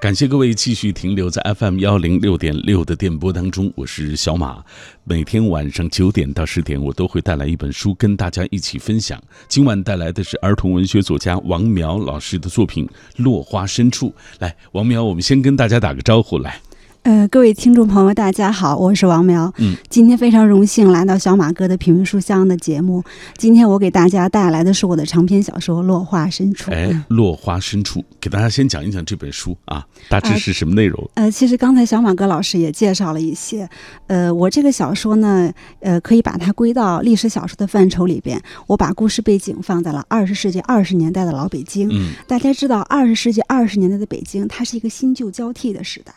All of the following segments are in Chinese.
感谢各位继续停留在 FM 幺零六点六的电波当中，我是小马。每天晚上九点到十点，我都会带来一本书跟大家一起分享。今晚带来的是儿童文学作家王苗老师的作品《落花深处》。来，王苗，我们先跟大家打个招呼，来。呃，各位听众朋友，大家好，我是王苗。嗯，今天非常荣幸来到小马哥的品味书香的节目。今天我给大家带来的是我的长篇小说《落花深处》。哎，落花深处，给大家先讲一讲这本书啊，大致是什么内容？呃，其实刚才小马哥老师也介绍了一些。呃，我这个小说呢，呃，可以把它归到历史小说的范畴里边。我把故事背景放在了二十世纪二十年代的老北京。嗯，大家知道，二十世纪二十年代的北京，它是一个新旧交替的时代。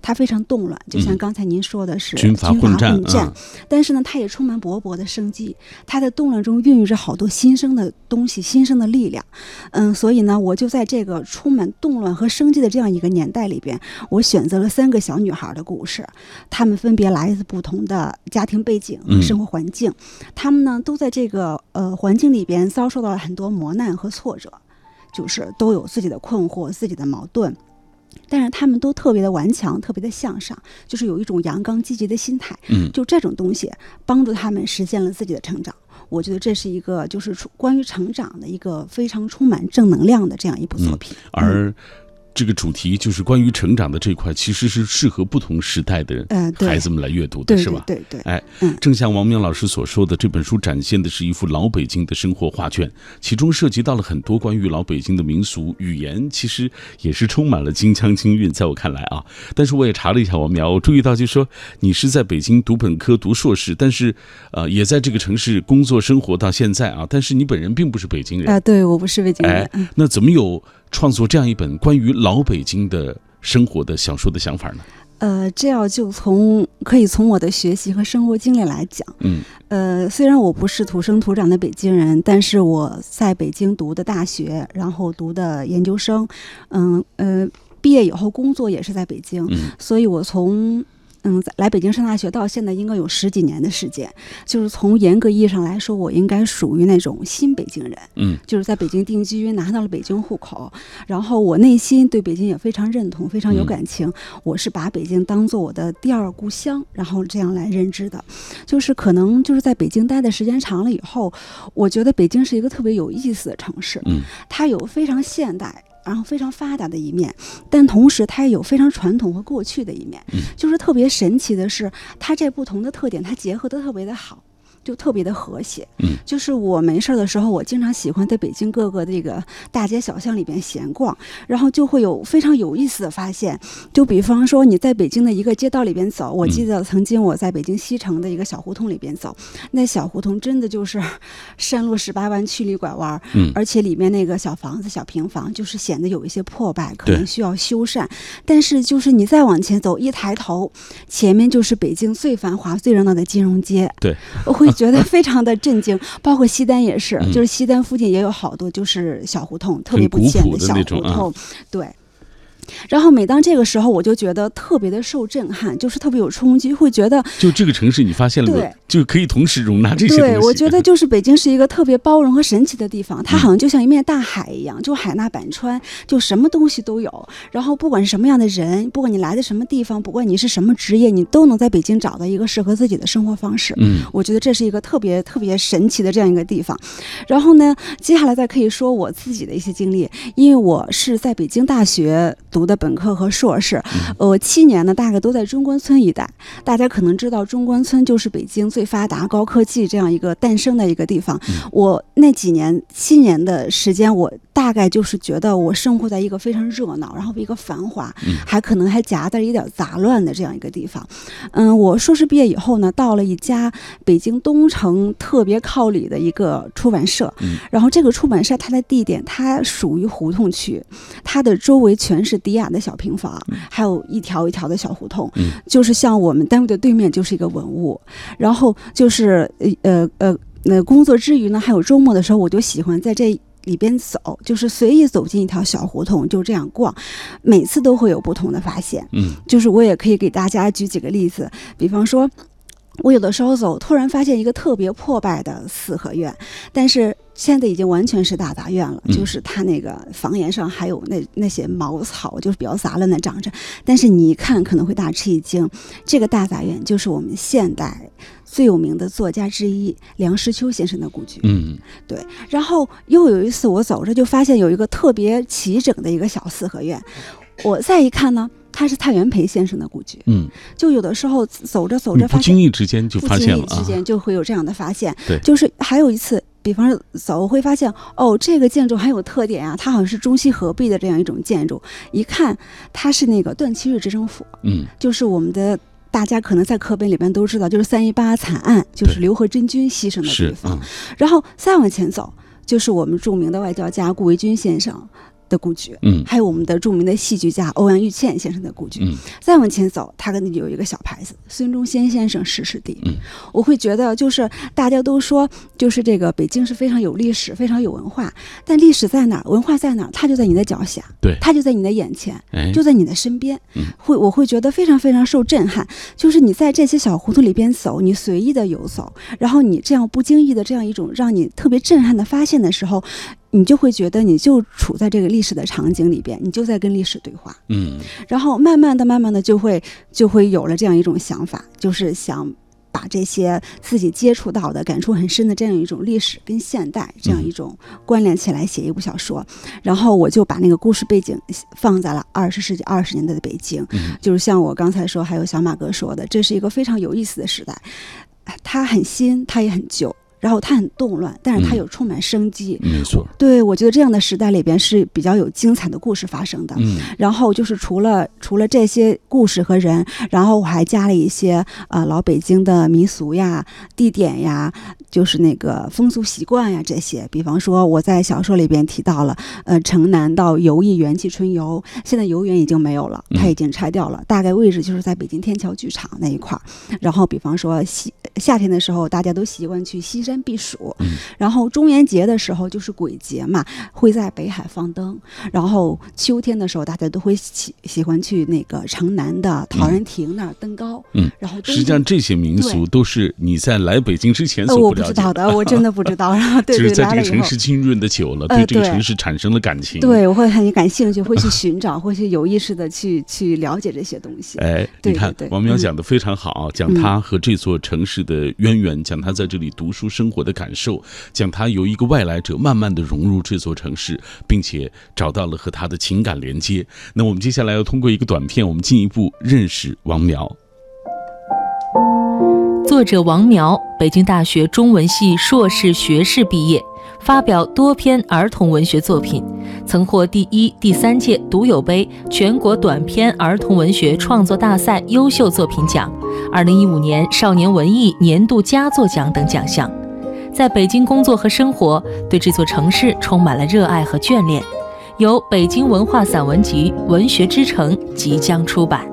它非常动乱，就像刚才您说的是军阀混战，但是呢，它也充满勃勃的生机。它在动乱中孕育着好多新生的东西，新生的力量。嗯，所以呢，我就在这个充满动乱和生机的这样一个年代里边，我选择了三个小女孩的故事。她们分别来自不同的家庭背景和生活环境，她们呢都在这个呃环境里边遭受到了很多磨难和挫折，就是都有自己的困惑、自己的矛盾。但是他们都特别的顽强，特别的向上，就是有一种阳刚积极的心态。嗯，就这种东西帮助他们实现了自己的成长。我觉得这是一个就是关于成长的一个非常充满正能量的这样一部作品。而这个主题就是关于成长的这块，其实是适合不同时代的孩子们来阅读的，是吧？对对。哎，正像王明老师所说的，这本书展现的是一幅老北京的生活画卷，其中涉及到了很多关于老北京的民俗语言，其实也是充满了京腔京韵。在我看来啊，但是我也查了一下王苗，我注意到就是说你是在北京读本科、读硕士，但是呃，也在这个城市工作生活到现在啊，但是你本人并不是北京人啊，对我不是北京人。哎，那怎么有？创作这样一本关于老北京的生活的小说的想法呢？呃，这要就从可以从我的学习和生活经历来讲。嗯，呃，虽然我不是土生土长的北京人，但是我在北京读的大学，然后读的研究生，嗯呃，毕业以后工作也是在北京，所以我从。嗯，来北京上大学到现在应该有十几年的时间，就是从严格意义上来说，我应该属于那种新北京人。嗯，就是在北京定居，拿到了北京户口，然后我内心对北京也非常认同，非常有感情。我是把北京当做我的第二故乡，然后这样来认知的。就是可能就是在北京待的时间长了以后，我觉得北京是一个特别有意思的城市。嗯，它有非常现代。然后非常发达的一面，但同时它也有非常传统和过去的一面。就是特别神奇的是，它这不同的特点，它结合的特别的好。就特别的和谐，嗯，就是我没事儿的时候，我经常喜欢在北京各个这个大街小巷里边闲逛，然后就会有非常有意思的发现。就比方说你在北京的一个街道里边走，我记得曾经我在北京西城的一个小胡同里边走，那小胡同真的就是山路十八弯，曲里拐弯，嗯，而且里面那个小房子、小平房就是显得有一些破败，可能需要修缮。但是就是你再往前走，一抬头，前面就是北京最繁华、最热闹的金融街，对，我会。觉得非常的震惊，包括西单也是，就是西单附近也有好多就是小胡同，特别不起眼的小胡同，对。然后每当这个时候，我就觉得特别的受震撼，就是特别有冲击，会觉得就这个城市，你发现了对，就可以同时容纳这些对，我觉得就是北京是一个特别包容和神奇的地方，它好像就像一面大海一样，就海纳百川，就什么东西都有。然后不管是什么样的人，不管你来的什么地方，不管你是什么职业，你都能在北京找到一个适合自己的生活方式。嗯，我觉得这是一个特别特别神奇的这样一个地方。然后呢，接下来再可以说我自己的一些经历，因为我是在北京大学读的本科和。硕士，呃七年呢，大概都在中关村一带。大家可能知道，中关村就是北京最发达、高科技这样一个诞生的一个地方。我那几年七年的时间，我大概就是觉得我生活在一个非常热闹，然后一个繁华，还可能还夹带一点杂乱的这样一个地方。嗯，我硕士毕业以后呢，到了一家北京东城特别靠里的一个出版社。然后这个出版社它的地点，它属于胡同区，它的周围全是低雅的小平房。还有一条一条的小胡同，就是像我们单位的对面就是一个文物，然后就是呃呃那工作之余呢，还有周末的时候，我就喜欢在这里边走，就是随意走进一条小胡同，就这样逛，每次都会有不同的发现。嗯，就是我也可以给大家举几个例子，比方说，我有的时候走，突然发现一个特别破败的四合院，但是。现在已经完全是大杂院了，嗯就是它那个房檐上还有那那些茅草，就是比较杂乱的长着。但是你一看可能会大吃一惊，这个大杂院就是我们现代最有名的作家之一梁实秋先生的故居。嗯对然后又有一次我走着就发现有一个特别齐整的一个小四合院，我再一看呢，它是蔡元培先生的故居。嗯，就有的时候走着走着发现不经意之间就不发现了啊经意之，间就会有这样的发现。对就是还有一次，比方说走，会发现哦，这个建筑很有特点啊，它好像是中西合璧的这样一种建筑。一看，它是那个段祺瑞执政府，嗯就是我们的。大家可能在课本里边都知道，就是三一八惨案，就是刘和珍君牺牲的地方。嗯然后再往前走，就是我们著名的外交家顾维钧先生的故居，嗯还有我们的著名的戏剧家欧阳玉倩先生的故居。嗯再往前走，他跟那里有一个小牌子，孙中山先生逝世地。嗯我会觉得，就是大家都说，就是这个北京是非常有历史、非常有文化，但历史在哪儿，文化在哪儿，它就在你的脚下，对，它就在你的眼前，哎就在你的身边。嗯会我会觉得非常非常受震撼，就是你在这些小胡同里边走，你随意的游走，然后你这样不经意的这样一种让你特别震撼的发现的时候。你就会觉得你就处在这个历史的场景里边，你就在跟历史对话。嗯然后慢慢的、慢慢的就会就会有了这样一种想法，就是想把这些自己接触到的、感触很深的这样一种历史跟现代这样一种关联起来写一部小说。然后我就把那个故事背景放在了二十世纪二十年代的北京，嗯就是像我刚才说，还有小马哥说的，这是一个非常有意思的时代，它很新，它也很旧。然后它很动乱，但是它嗯又充满生机。没错，对我觉得这样的时代里边是比较有精彩的故事发生的。嗯然后就是除了除了这些故事和人，然后我还加了一些呃老北京的民俗呀、地点呀，就是那个风俗习惯呀这些。比方说我在小说里边提到了，呃，城南到游艺元气春游，现在游园已经没有了，它已经拆掉了，大概位置就是在北京天桥剧场那一块儿。然后比方说西夏天的时候，大家都习惯去西山避暑，嗯然后中元节的时候就是鬼节嘛，会在北海放灯。然后秋天的时候，大家都会喜喜欢去那个城南的陶然亭那儿登高。嗯，然后实际上这些民俗都是你在来北京之前呃我不了解知道的，我真的不知道。然后对对就是在这个。城市浸润的久了，呃对这个城市产生了感情。，对，我会很感兴趣，会去寻找，会去有意识的去去了解这些东西。哎，对你看王淼嗯讲的非常好，讲他和这座城市的渊源，讲他在这里读书生活的感受，将他由一个外来者慢慢的融入这座城市，并且找到了和他的情感连接。那我们接下来要通过一个短片，我们进一步认识王苗。作者王苗，北京大学中文系硕士学士毕业，发表多篇儿童文学作品，曾获第一、第三届读友杯全国短篇儿童文学创作大赛优秀作品奖、二零一五年少年文艺年度佳作奖等奖项。在北京工作和生活，对这座城市充满了热爱和眷恋。由北京文化散文集《文学之城》即将出版。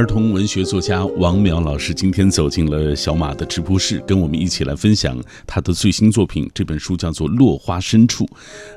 儿童文学作家王淼老师今天走进了小马的直播室，跟我们一起来分享他的最新作品。这本书叫做《落花深处》。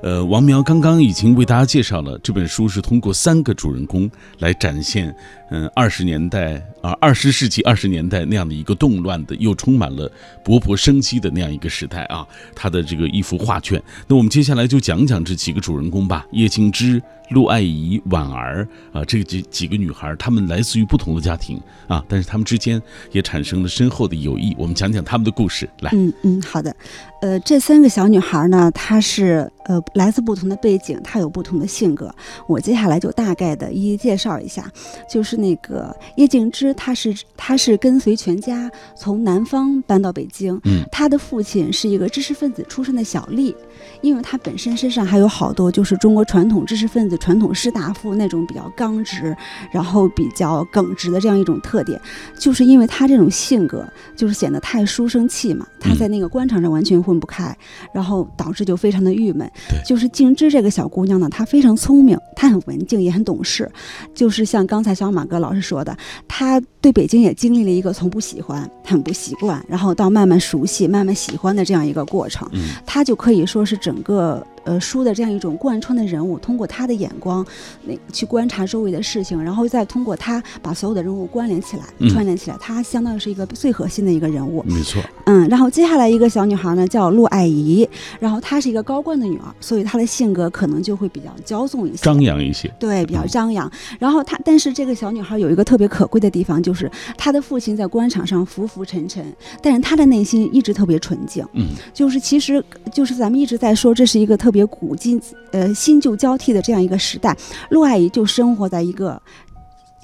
呃，王淼刚刚已经为大家介绍了这本书是通过三个主人公来展现，嗯，二十年代啊，二十世纪二十年代那样的一个动乱的又充满了勃勃生机的那样一个时代啊。他的这个一幅画卷。那我们接下来就讲讲这几个主人公吧：叶静之、陆爱怡、婉儿啊，这几几个女孩，她们来自于不同的家庭啊，但是她们之间也产生了深厚的友谊。我们讲讲她们的故事。来，嗯嗯，好的。呃，这三个小女孩呢，她是呃来自不同的背景，她有不同的性格。我接下来就大概的一一介绍一下。就是那个叶静之，她是她是跟随全家从南方搬到北京。嗯，她的父亲是一个知识分子出身的小吏，因为他本身身上还有好多就是中国传统知识分子、传统士大夫那种比较刚直，然后比较耿直的这样一种特点。就是因为他这种性格，就是显得太书生气嘛，他在那个官场上完全混不开，然后导致就非常的郁闷对。就是静之这个小姑娘呢，她非常聪明，她很文静，也很懂事。就是像刚才小马哥老师说的，她对北京也经历了一个从不喜欢、很不习惯，然后到慢慢熟悉、慢慢喜欢的这样一个过程。嗯她就可以说是整个呃书的这样一种贯穿的人物，通过他的眼光，那去观察周围的事情，然后再通过他把所有的人物关联起来、嗯串联起来，他相当于是一个最核心的一个人物。没错，嗯，然后接下来一个小女孩呢叫陆爱怡，然后她是一个高官的女儿，所以她的性格可能就会比较骄纵一些，张扬一些，对，比较张扬。然后她，但是这个小女孩有一个特别可贵的地方，就是她的父亲在官场上浮浮沉沉，但是她的内心一直特别纯净。嗯，就是其实就是咱们一直在说，这是一个特别古今呃新旧交替的这样一个时代。陆阿姨就生活在一个。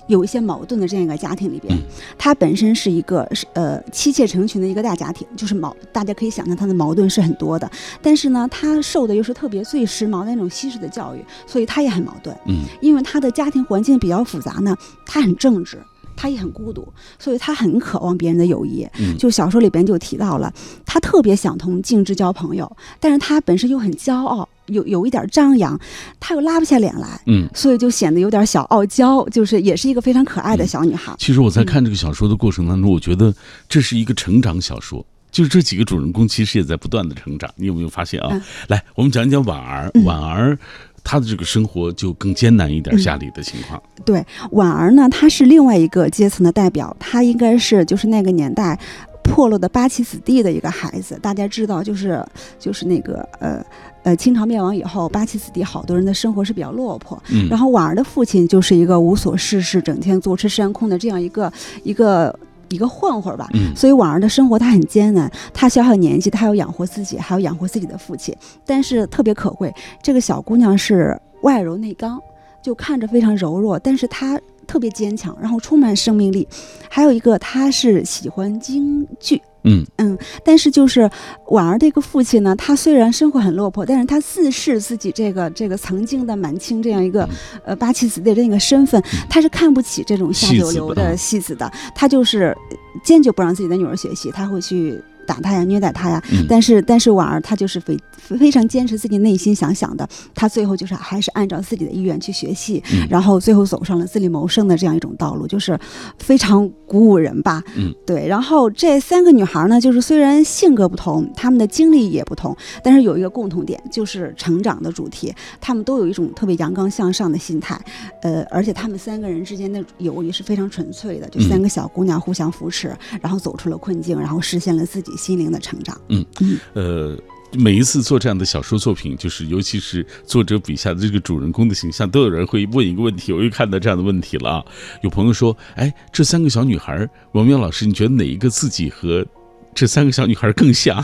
有一些矛盾的这样一个家庭里边嗯，她本身是一个是呃妻妾成群的一个大家庭，就是矛，大家可以想象她的矛盾是很多的。但是呢，她受的又是特别最时髦的那种西式的教育，所以她也很矛盾。嗯因为她的家庭环境比较复杂呢，她很正直，她也很孤独，所以她很渴望别人的友谊。嗯就小说里边就提到了，她特别想同静之交朋友，但是她本身又很骄傲，有有一点张扬，她又拉不下脸来，嗯。所以就显得有点小傲娇，就是也是一个非常可爱的小女孩。其实我在看这个小说的过程当中，我觉得这是一个成长小说。就是这几个主人公其实也在不断的成长，你有没有发现啊？嗯来，我们讲一讲婉儿，嗯婉儿她的这个生活就更艰难一点，嗯家里的情况。对，婉儿呢，她是另外一个阶层的代表，她应该是就是那个年代破落的八旗子弟的一个孩子。大家知道，就是就是那个呃呃，清朝灭亡以后，八旗子弟好多人的生活是比较落魄。嗯，然后婉儿的父亲就是一个无所事事、整天坐吃山空的这样一个一个一个混混儿吧。嗯所以婉儿的生活她很艰难，她小小年纪，她要养活自己，还要养活自己的父亲。但是特别可贵，这个小姑娘是外柔内刚，就看着非常柔弱，但是她特别坚强，然后充满生命力。还有一个，她是喜欢京剧。嗯。嗯，但是就是婉儿这个父亲呢，他虽然生活很落魄，但是他自视自己这个这个曾经的满清这样一个嗯。呃八旗子弟的这个身份，他是看不起这种下九流的戏子的，他就是坚决不让自己的女儿学习，他会去打他呀、虐待他呀。嗯但是但是婉儿她就是非非常坚持自己内心想想的，她最后就是还是按照自己的意愿去学戏，嗯然后最后走上了自力谋生的这样一种道路，就是非常鼓舞人吧。嗯，对。然后这三个女孩呢，就是虽然性格不同，她们的经历也不同，但是有一个共同点，就是成长的主题，她们都有一种特别阳刚向上的心态，呃，而且她们三个人之间的友谊是非常纯粹的，就三个小姑娘互相扶持，然后走出了困境，然后实现了自己心灵的成长。嗯嗯呃，每一次做这样的小说作品，就是尤其是作者笔下的这个主人公的形象，都有人会问一个问题，我又看到这样的问题了啊。有朋友说，哎，这三个小女孩，王淼老师，你觉得哪一个自己和这三个小女孩更像？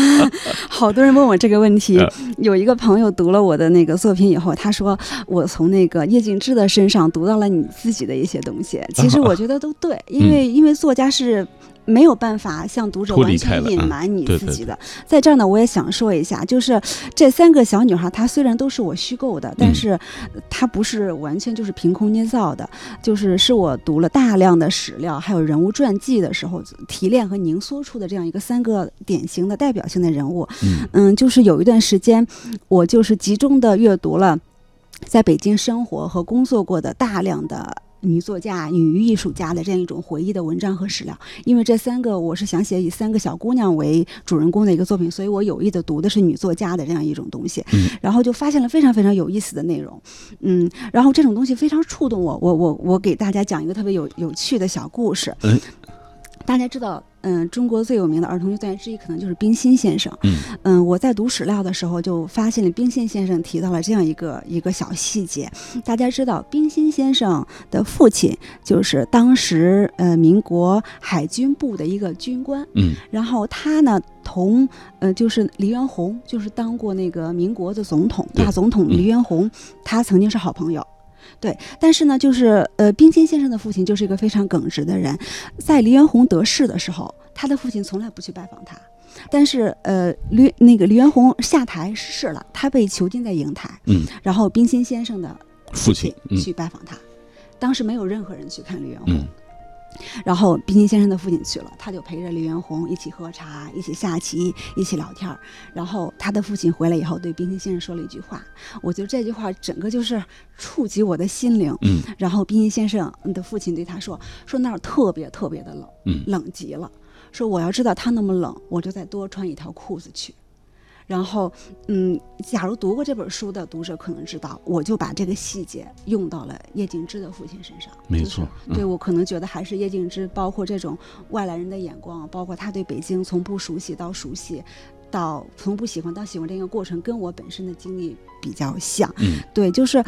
好多人问我这个问题呃，有一个朋友读了我的那个作品以后，他说我从那个叶景之的身上读到了你自己的一些东西。其实我觉得都对，因为因为作家是。没有办法向读者完全隐瞒你自己的，在这儿呢，我也想说一下，就是这三个小女孩，她虽然都是我虚构的，但嗯是她不是完全就是凭空捏造的，就是是我读了大量的史料，还有人物传记的时候提炼和凝缩出的这样一个三个典型的代表性的人物。嗯嗯，就是有一段时间，我就是集中的阅读了在北京生活和工作过的大量的。女作家、女艺术家的这样一种回忆的文章和史料，因为这三个我是想写以三个小姑娘为主人公的一个作品，所以我有意的读的是女作家的这样一种东西，嗯。然后就发现了非常非常有意思的内容，嗯，然后这种东西非常触动我，我我我给大家讲一个特别有有趣的小故事，哎。大家知道，嗯，中国最有名的儿童剧作家之一可能就是冰心先生。嗯嗯，我在读史料的时候就发现了冰心先生提到了这样一个一个小细节。大家知道，冰心先生的父亲就是当时呃民国海军部的一个军官，嗯然后他呢同呃就是黎元洪，就是当过那个民国的总统大总统嗯黎元洪，他曾经是好朋友。对，但是呢，就是呃，冰心先生的父亲就是一个非常耿直的人，在黎元洪得势的时候，他的父亲从来不去拜访他。但是，呃，黎那个黎元洪下台失势了，他被囚禁在瀛台。嗯，然后冰心先生的父亲，嗯去拜访他，当时没有任何人去看黎元洪。嗯然后冰心先生的父亲去了，他就陪着黎元洪一起喝茶，一起下棋，一起聊天儿。然后他的父亲回来以后，对冰心先生说了一句话，我觉得这句话整个就是触及我的心灵。嗯然后冰心先生的父亲对他说：“说那儿特别特别的冷，嗯冷极了。说我要知道他那么冷，我就再多穿一条裤子去。”然后，嗯，假如读过这本书的读者可能知道，我就把这个细节用到了叶静之的父亲身上。没错，对我可能觉得还是叶静之，包括这种外来人的眼光，包括他对北京从不熟悉到熟悉，到从不喜欢到喜欢这个过程，跟我本身的经历比较像。嗯，对，就是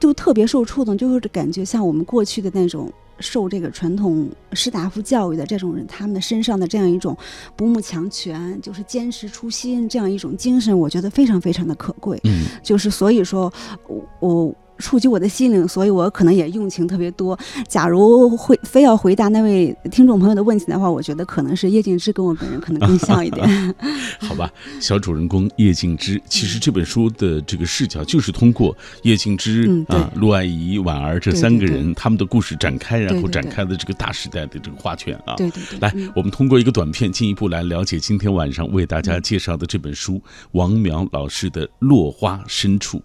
就特别受触动，就是感觉像我们过去的那种。受这个传统士大夫教育的这种人，他们的身上的这样一种不慕强权，就是坚持初心这样一种精神，我觉得非常非常的可贵。嗯，就是所以说，我我。触及我的心灵，所以我可能也用情特别多。假如会非要回答那位听众朋友的问题的话，我觉得可能是叶静之跟我本人可能更像一点。好吧，小主人公叶静之，其实这本书的这个视角就是通过叶静之啊、陆爱怡、婉儿这三个人他们的故事展开，然后展开的这个大时代的这个画卷啊。对对对。来，我们通过一个短片进一步来了解今天晚上为大家介绍的这本书——王苗老师的《落花深处》。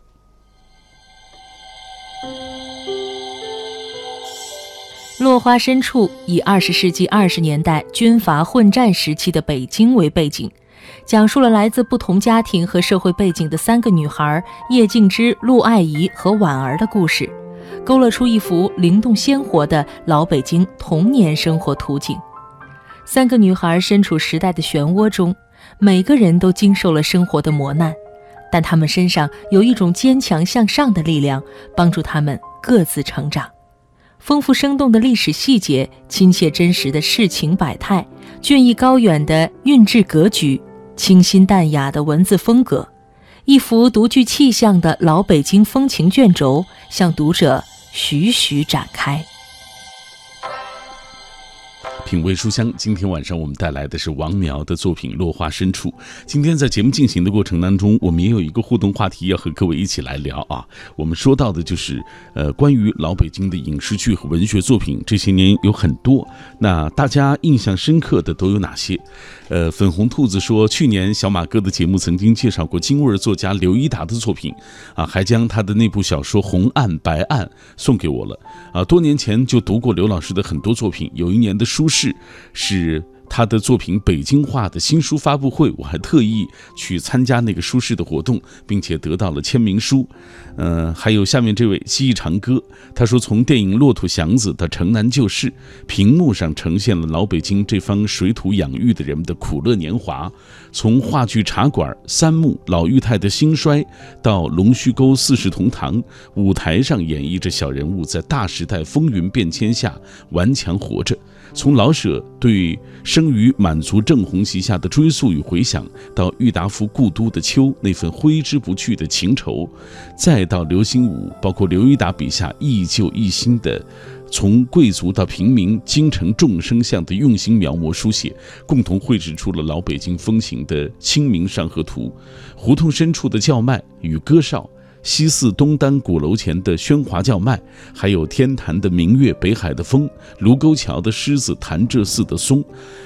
落花深处以二十世纪二十年代军阀混战时期的北京为背景，讲述了来自不同家庭和社会背景的三个女孩叶静之、陆爱怡和婉儿的故事，勾勒出一幅灵动鲜活的老北京童年生活图景。三个女孩身处时代的漩涡中，每个人都经受了生活的磨难，但她们身上有一种坚强向上的力量，帮助她们各自成长。丰富生动的历史细节，亲切真实的世情百态，俊逸高远的韵致格局，清新淡雅的文字风格，一幅独具气象的老北京风情卷轴，向读者徐徐展开。品味书香，今天晚上我们带来的是王苗的作品《落花深处》。今天在节目进行的过程当中，我们也有一个互动话题要和各位一起来聊啊。我们说到的就是，呃，关于老北京的影视剧和文学作品，这些年有很多。那大家印象深刻的都有哪些？呃，粉红兔子说，去年小马哥的节目曾经介绍过京味作家刘一达的作品，啊，还将他的那部小说《红案白案》送给我了。啊，多年前就读过刘老师的很多作品，有一年的书。是，是。他的作品北京话的新书发布会，我还特意去参加那个书市的活动，并且得到了签名书。呃，还有下面这位记忆长歌，他说从电影《骆驼祥子》到《城南旧事》，屏幕上呈现了老北京这方水土养育的人们的苦乐年华；从话剧《茶馆》《三木》老裕泰的兴衰，到龙须沟四世同堂，舞台上演绎着小人物在大时代风云变迁下顽强活着。从老舍对生于满族正红旗下的追溯与回想，到郁达夫故都的秋那份挥之不去的情愁，再到刘心武，包括刘一达笔下忆旧忆新的，从贵族到平民、京城众生相的用心描摹书写，共同绘制出了老北京风情的《清明上河图》，胡同深处的叫卖与歌哨。西四东单鼓楼前的喧哗叫卖，还有天坛的明月、北海的风、卢沟桥的狮子、潭柘寺的松，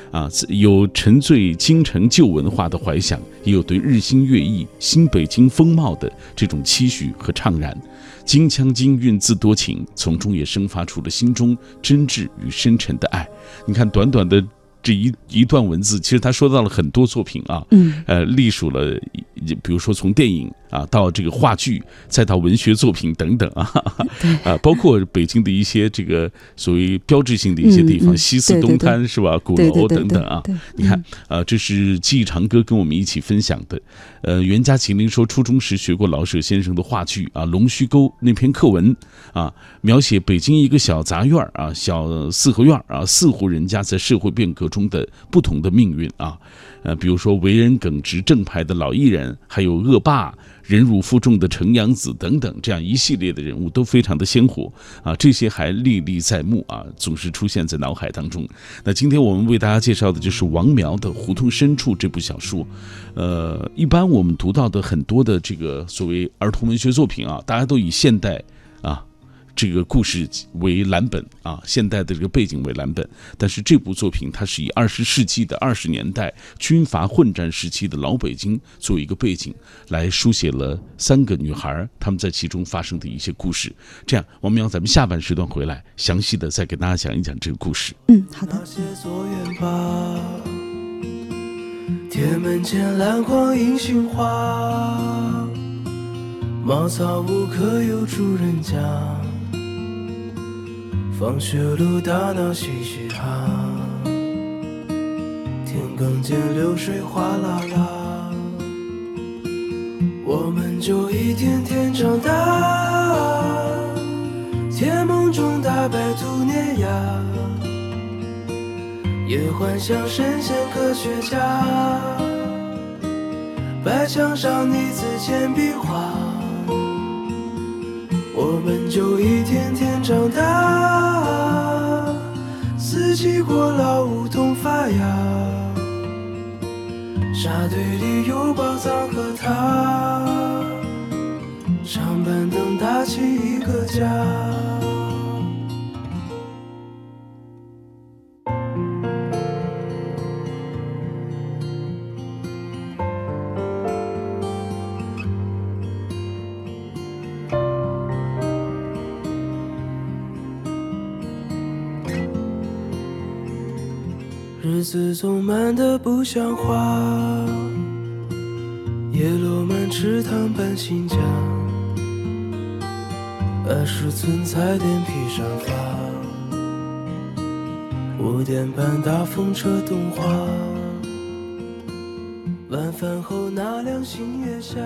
啊，有沉醉京城旧文化的怀想，也有对日新月异、新北京风貌的这种期许和怅然。京腔京韵自多情，从中也生发出了心中真挚与深沉的爱。你看，短短的。这一一段文字，其实他说到了很多作品啊，嗯，呃，隶属了，比如说从电影啊到这个话剧，再到文学作品等等啊，啊，包括北京的一些这个所谓标志性的一些地方，西四东滩是吧，鼓楼等等啊，你看啊，这是记忆长歌跟我们一起分享的。呃，袁家麒麟说，初中时学过老舍先生的话剧啊，《龙须沟》那篇课文啊，描写北京一个小杂院啊，小四合院啊，四户人家在社会变革中的不同的命运啊，呃，比如说为人耿直正派的老艺人，还有恶霸。忍辱负重的程阳子等等，这样一系列的人物都非常的鲜活啊，这些还历历在目啊，总是出现在脑海当中。那今天我们为大家介绍的就是王苗的《胡同深处》这部小说。呃，一般我们读到的很多的这个所谓儿童文学作品啊，大家都以现代啊。这个故事为蓝本啊，现代的这个背景为蓝本，但是这部作品它是以二十世纪的二十年代军阀混战时期的老北京作为一个背景，来书写了三个女孩她们在其中发生的一些故事。这样，王苗，咱们下半时段回来，详细的再给大家讲一讲这个故事。嗯，好的。铁门前篮筐银杏花，茅草屋可有住人家？放学路打闹嘻嘻哈，田埂间流水哗啦啦，我们就一天天长大，甜梦中大白兔碾压。也幻想神仙科学家，白墙上你字铅笔，我们就一天天长大。四季过老，梧桐发芽，沙堆里有宝藏和他，长板凳搭起一个家。日子总慢得不像话，叶落满池塘搬新家，二十寸彩电披上发，五点半大风车动画，晚饭后那辆星月下。